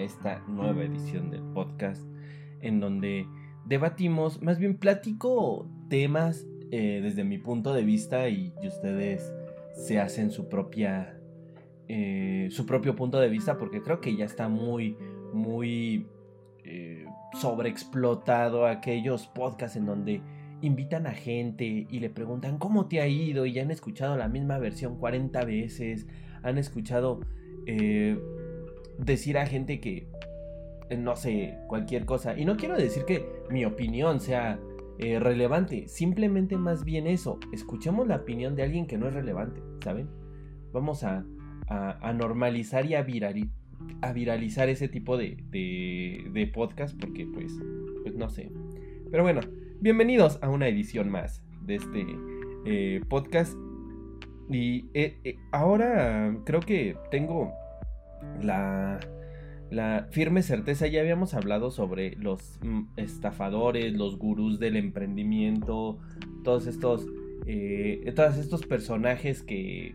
Esta nueva edición del podcast en donde debatimos, más bien platico temas eh, desde mi punto de vista y, ustedes se hacen su propia eh, su propio punto de vista porque creo que ya está muy muy eh, sobreexplotado aquellos podcasts en donde invitan a gente y le preguntan cómo te ha ido y ya han escuchado la misma versión 40 veces, han escuchado decir a gente que no sé, cualquier cosa. Y no quiero decir que mi opinión sea eh, relevante, simplemente más bien eso, escuchemos la opinión de alguien que no es relevante, ¿saben? Vamos a, a, normalizar y a, viralizar ese tipo de, de, podcast porque pues, pues no sé. Pero bueno, bienvenidos a una edición más de este eh, podcast. Y eh, ahora creo que tengo la la firme certeza, ya habíamos hablado sobre los mm, estafadores, los gurús del emprendimiento, todos estos, eh, todos estos personajes que,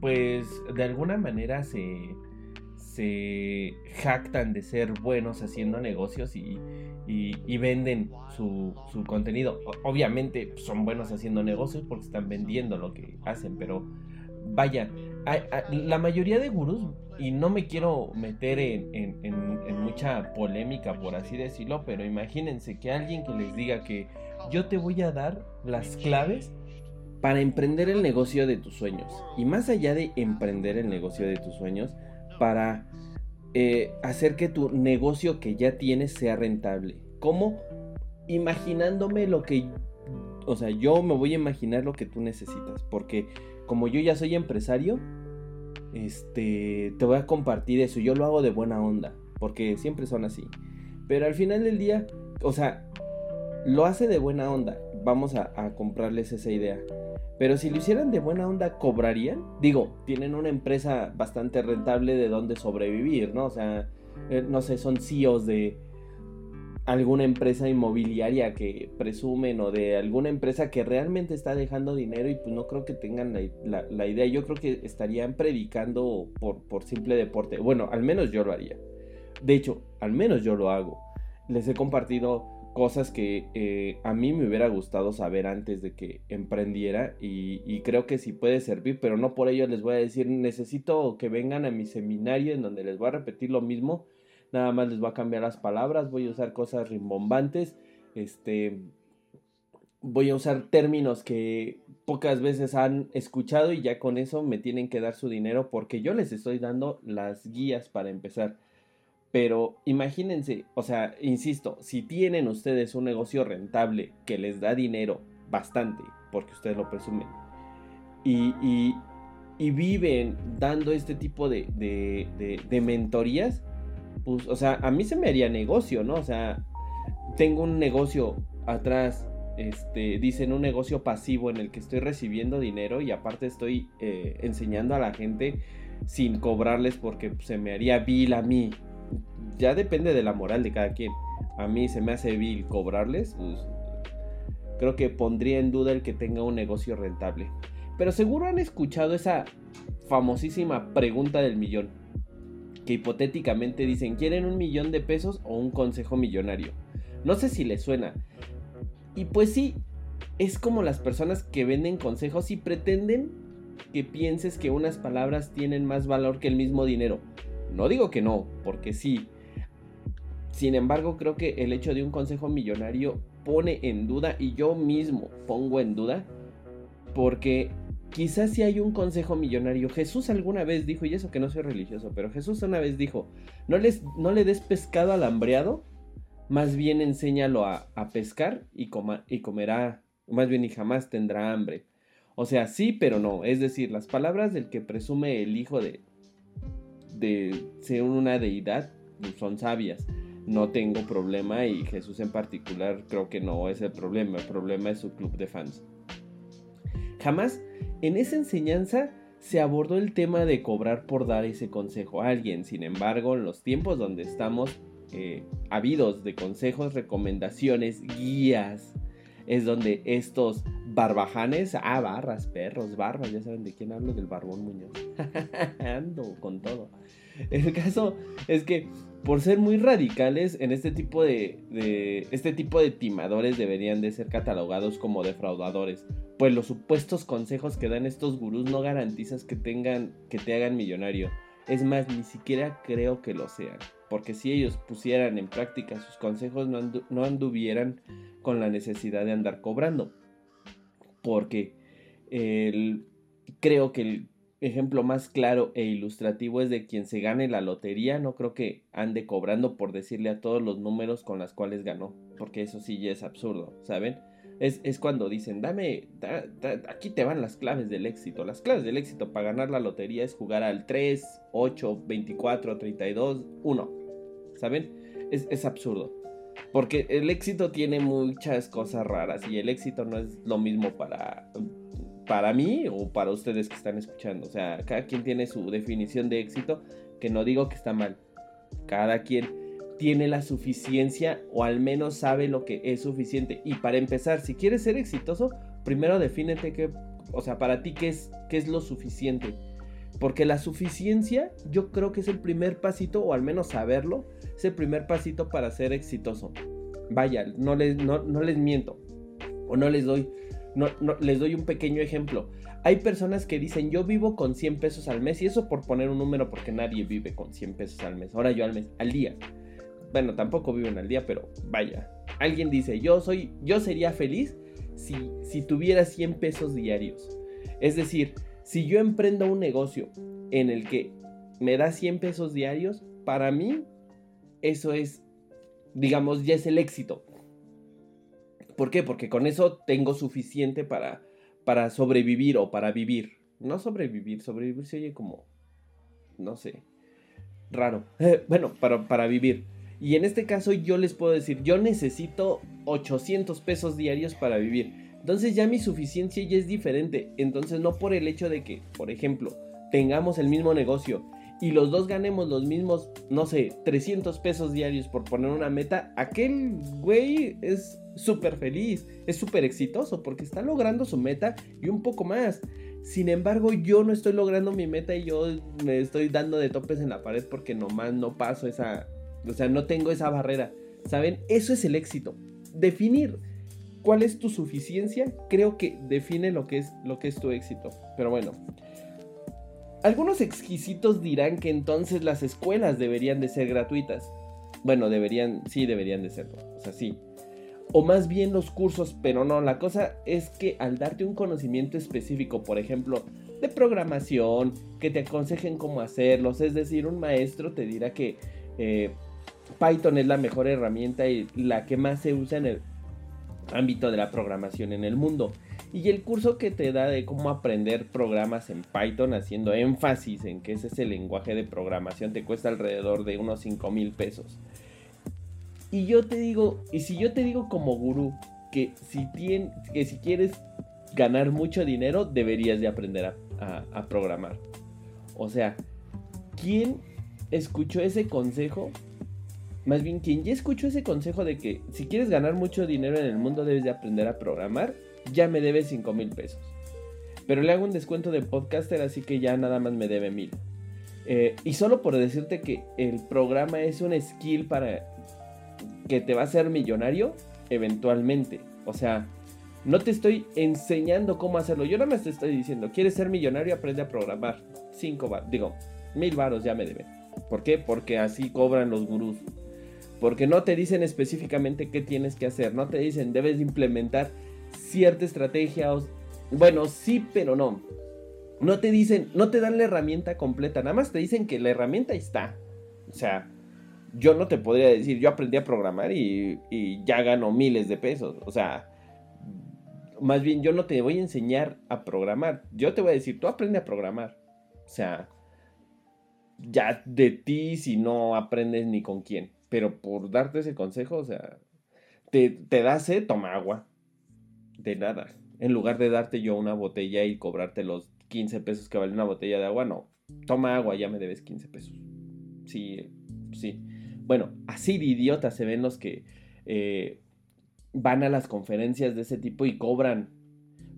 pues, de alguna manera se, se jactan de ser buenos haciendo negocios y, y, venden su, su, contenido. Obviamente son buenos haciendo negocios porque están vendiendo lo que hacen, pero vaya, la mayoría de gurús, y no me quiero meter en, mucha polémica, por así decirlo, pero imagínense que alguien que les diga que yo te voy a dar las claves para emprender el negocio de tus sueños. Y más allá de emprender el negocio de tus sueños, para eh, hacer que tu negocio que ya tienes sea rentable. ¿Cómo? Imaginándome lo que... O sea, yo me voy a imaginar lo que tú necesitas. Porque como yo ya soy empresario, este, te voy a compartir eso. Yo lo hago de buena onda, porque siempre son así. Pero al final del día, o sea, lo hace de buena onda. Vamos a, comprarles esa idea. Pero si lo hicieran de buena onda, ¿cobrarían? Digo, tienen una empresa bastante rentable de donde sobrevivir, ¿no? O sea, eh, no sé, son CEOs de, alguna empresa inmobiliaria que presumen o de alguna empresa que realmente está dejando dinero y pues no creo que tengan la, idea. Yo creo que estarían predicando por, por simple deporte. Bueno, al menos yo lo haría. De hecho, al menos yo lo hago. Les he compartido cosas que eh, a mí me hubiera gustado saber antes de que emprendiera y, y, creo que sí puede servir, pero no por ello les voy a decir necesito que vengan a mi seminario en donde les voy a repetir lo mismo Nada más les voy a cambiar las palabras, voy a usar cosas rimbombantes, este, voy a usar términos que pocas veces han escuchado y ya con eso me tienen que dar su dinero porque yo les estoy dando las guías para empezar. Pero imagínense, o sea, insisto, si tienen ustedes un negocio rentable que les da dinero bastante, porque ustedes lo presumen, y, y, viven dando este tipo de, de, de mentorías, pues, o sea, a mí se me haría negocio, ¿no? O sea, tengo un negocio atrás, este, dicen un negocio pasivo en el que estoy recibiendo dinero y aparte estoy eh, enseñando a la gente sin cobrarles porque se me haría vil a mí. Ya depende de la moral de cada quien. A mí se me hace vil cobrarles, pues creo que pondría en duda el que tenga un negocio rentable. Pero seguro han escuchado esa famosísima pregunta del millón que hipotéticamente dicen, ¿quieren un millón de pesos o un consejo millonario? No sé si les suena. Y pues sí, es como las personas que venden consejos y pretenden que pienses que unas palabras tienen más valor que el mismo dinero. No digo que no, porque sí. Sin embargo, creo que el hecho de un consejo millonario pone en duda, y yo mismo pongo en duda, porque Quizás si hay un consejo millonario. Jesús alguna vez dijo, y eso que no soy religioso, pero Jesús una vez dijo, no, les, no le des pescado al hambreado más bien enséñalo a, pescar y, y comerá, más bien y jamás tendrá hambre. O sea, sí, pero no. Es decir, las palabras del que presume el hijo de, de ser una deidad son sabias. No tengo problema y Jesús en particular creo que no es el problema. El problema es su club de fans. Jamás en esa enseñanza se abordó el tema de cobrar por dar ese consejo a alguien. Sin embargo, en los tiempos donde estamos eh, habidos de consejos, recomendaciones, guías, es donde estos barbajanes, ah, barras, perros, barbas, ya saben de quién hablo, del barbón Muñoz. Ando con todo. El caso es que por ser muy radicales en este tipo de, de, este tipo de timadores deberían de ser catalogados como defraudadores, pues los supuestos consejos que dan estos gurús no garantizan que tengan que te hagan millonario. Es más, ni siquiera creo que lo sean, porque si ellos pusieran en práctica sus consejos no, anduvieran con la necesidad de andar cobrando. Porque creo que el ejemplo más claro e ilustrativo es de quien se gane la lotería, no creo que ande cobrando por decirle a todos los números con las cuales ganó, porque eso sí ya es absurdo, ¿saben? Es, cuando dicen, dame, aquí te van las claves del éxito. Las claves del éxito para ganar la lotería es jugar al 3, 8, 24, 32, 1. ¿Saben? Es, es absurdo. Porque el éxito tiene muchas cosas raras y el éxito no es lo mismo para, para mí o para ustedes que están escuchando. O sea, cada quien tiene su definición de éxito, que no digo que está mal. Cada quien tiene la suficiencia o al menos sabe lo que es suficiente. Y para empezar, si quieres ser exitoso, primero defínete que, o sea, para ti qué es, qué es lo suficiente. Porque la suficiencia yo creo que es el primer pasito, o al menos saberlo, es el primer pasito para ser exitoso. Vaya, no les, no, les miento. O no les doy, no, no, les doy un pequeño ejemplo. Hay personas que dicen yo vivo con 100 pesos al mes y eso por poner un número porque nadie vive con 100 pesos al mes. Ahora yo al mes, al día bueno, tampoco viven al día, pero vaya. Alguien dice, yo soy, yo sería feliz si, si tuviera 100 pesos diarios. Es decir, si yo emprendo un negocio en el que me da 100 pesos diarios, para mí eso es, digamos, ya es el éxito. ¿Por qué? Porque con eso tengo suficiente para, para sobrevivir o para vivir. No sobrevivir, sobrevivir se oye como, no sé, raro. bueno, para, para vivir. Y en este caso yo les puedo decir, yo necesito 800 pesos diarios para vivir. Entonces ya mi suficiencia ya es diferente. Entonces no por el hecho de que, por ejemplo, tengamos el mismo negocio y los dos ganemos los mismos, no sé, 300 pesos diarios por poner una meta, aquel güey es súper feliz, es súper exitoso porque está logrando su meta y un poco más. Sin embargo, yo no estoy logrando mi meta y yo me estoy dando de topes en la pared porque nomás no paso esa, o sea, no tengo esa barrera. ¿Saben? Eso es el éxito. Definir cuál es tu suficiencia, creo que define lo que es, lo que es tu éxito. Pero bueno. Algunos exquisitos dirán que entonces las escuelas deberían de ser gratuitas. Bueno, deberían, sí deberían de serlo. O sea, sí. O más bien los cursos, pero no, la cosa es que al darte un conocimiento específico, por ejemplo, de programación, que te aconsejen cómo hacerlos, es decir, un maestro te dirá que eh, Python es la mejor herramienta y la que más se usa en el ámbito de la programación en el mundo. Y el curso que te da de cómo aprender programas en Python, haciendo énfasis en que ese es el lenguaje de programación, te cuesta alrededor de unos 5 mil pesos. Y yo te digo, y si yo te digo como gurú, que si, que si quieres ganar mucho dinero, deberías de aprender a programar. O sea, ¿quién escuchó ese consejo más bien, quien ya escuchó ese consejo de que si quieres ganar mucho dinero en el mundo debes de aprender a programar, ya me debe 5 mil pesos. Pero le hago un descuento de podcaster, así que ya nada más me debe mil. Eh, y solo por decirte que el programa es un skill para que te va a hacer millonario eventualmente. O sea, no te estoy enseñando cómo hacerlo. Yo nada más te estoy diciendo, quieres ser millonario, aprende a programar. 5 bar, digo, mil varos ya me debe. ¿Por qué? Porque así cobran los gurús. Porque no te dicen específicamente qué tienes que hacer. No te dicen, debes implementar cierta estrategia. Bueno, sí, pero no. No te dicen, no te dan la herramienta completa. Nada más te dicen que la herramienta está. O sea, yo no te podría decir, yo aprendí a programar y, ya gano miles de pesos. O sea, más bien yo no te voy a enseñar a programar. Yo te voy a decir, tú aprende a programar. O sea, ya de ti si no aprendes ni con quién. Pero por darte ese consejo, o sea, te, te da toma agua. De nada. En lugar de darte yo una botella y cobrarte los 15 pesos que vale una botella de agua, no. Toma agua, ya me debes 15 pesos. Sí, sí. Bueno, así de idiotas se ven los que eh, van a las conferencias de ese tipo y cobran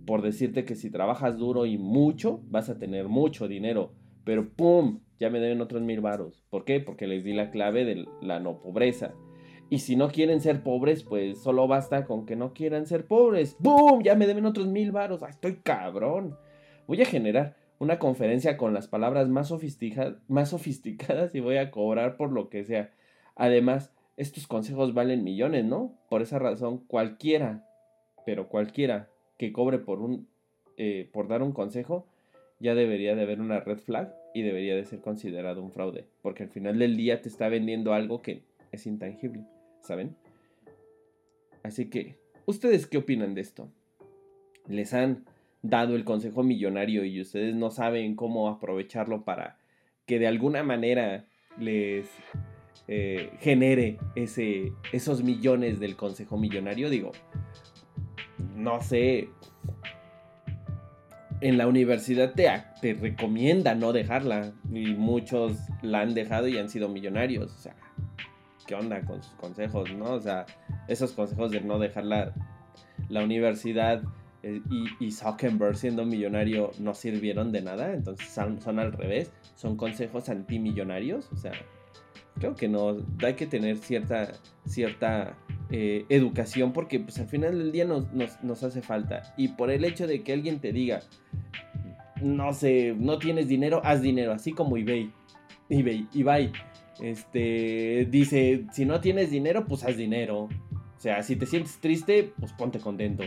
por decirte que si trabajas duro y mucho, vas a tener mucho dinero. Pero ¡pum! Ya me deben otros mil varos. ¿Por qué? Porque les di la clave de la no pobreza. Y si no quieren ser pobres, pues solo basta con que no quieran ser pobres. ¡Bum! Ya me deben otros mil varos. estoy cabrón! Voy a generar una conferencia con las palabras más, más sofisticadas y voy a cobrar por lo que sea. Además, estos consejos valen millones, ¿no? Por esa razón, cualquiera, pero cualquiera que cobre por un eh, por dar un consejo, ya debería de haber una red flag y debería de ser considerado un fraude, porque al final del día te está vendiendo algo que es intangible, ¿saben? Así que, ¿ustedes qué opinan de esto? ¿Les han dado el consejo millonario y ustedes no saben cómo aprovecharlo para que de alguna manera les eh, genere ese, esos millones del consejo millonario. Digo, no sé, en la universidad te, te recomienda no dejarla y muchos la han dejado y han sido millonarios. O sea, ¿qué onda con sus consejos, no? O sea, esos consejos de no dejar la, la universidad eh, y, Zuckerberg siendo millonario no sirvieron de nada, entonces son, son al revés, son consejos antimillonarios, o sea, creo que no, hay que tener cierta, cierta eh, educación porque pues al final del día nos, nos, hace falta. Y por el hecho de que alguien te diga, no sé, no tienes dinero, haz dinero, así como eBay. eBay, eBay. Este, dice, si no tienes dinero, pues haz dinero. O sea, si te sientes triste, pues ponte contento.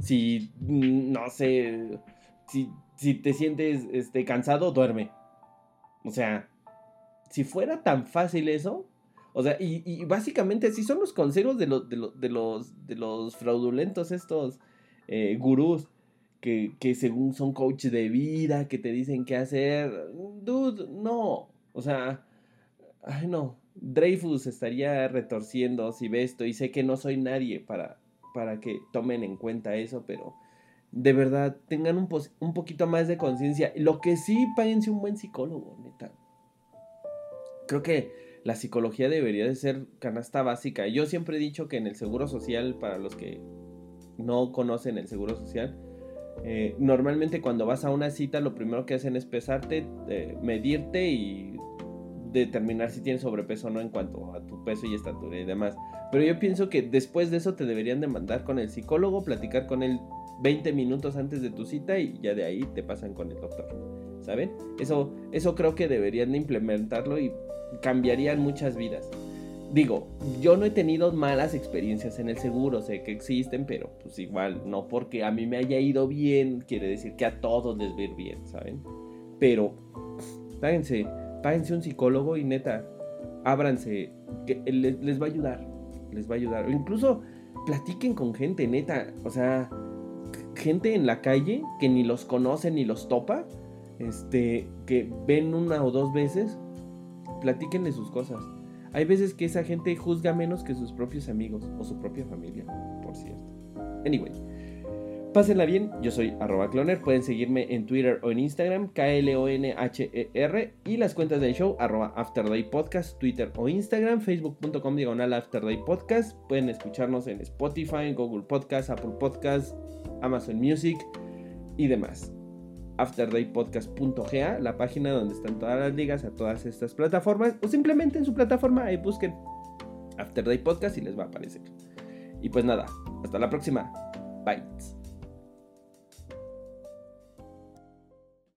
Si, mm, no sé, si, si te sientes este, cansado, duerme. O sea, si fuera tan fácil eso, o sea, y, básicamente así son los consejos de, los, de, los, de los fraudulentos estos eh, gurús que, que, según son coaches de vida, que te dicen qué hacer. Dude, no. O sea, ay no. Dreyfus estaría retorciendo si ve esto y sé que no soy nadie para, para que tomen en cuenta eso, pero de verdad tengan un, un poquito más de conciencia. Lo que sí, páguense un buen psicólogo, neta creo que la psicología debería de ser canasta básica. Yo siempre he dicho que en el seguro social, para los que no conocen el seguro social, eh, normalmente cuando vas a una cita lo primero que hacen es pesarte, eh, medirte y determinar si tienes sobrepeso o no en cuanto a tu peso y estatura y demás. Pero yo pienso que después de eso te deberían de mandar con el psicólogo, platicar con él 20 minutos antes de tu cita y ya de ahí te pasan con el doctor. ¿Saben? Eso, eso creo que deberían de implementarlo y cambiarían muchas vidas. Digo, yo no he tenido malas experiencias en el seguro, sé que existen, pero pues igual, no porque a mí me haya ido bien, quiere decir que a todos les va a ir bien, ¿saben? Pero, páguense, páguense un psicólogo y neta, ábranse, que les, les va a ayudar, les va a ayudar. O incluso platiquen con gente, neta, o sea, gente en la calle que ni los conoce ni los topa, este, que ven una o dos veces platíquenle sus cosas. Hay veces que esa gente juzga menos que sus propios amigos o su propia familia, por cierto. Anyway, pásenla bien, yo soy arroba cloner, pueden seguirme en Twitter o en Instagram, K-L-O-N-H-E-R, y las cuentas del show, arroba Afterday Podcast, Twitter o Instagram, facebook.com diagonal Afterday Podcast, pueden escucharnos en Spotify, Google Podcast, Apple Podcast, Amazon Music y demás afterdaypodcast.ga, la página donde están todas las ligas a todas estas plataformas, o simplemente en su plataforma ahí busquen Afterday Podcast y les va a aparecer. Y pues nada, hasta la próxima. Bye.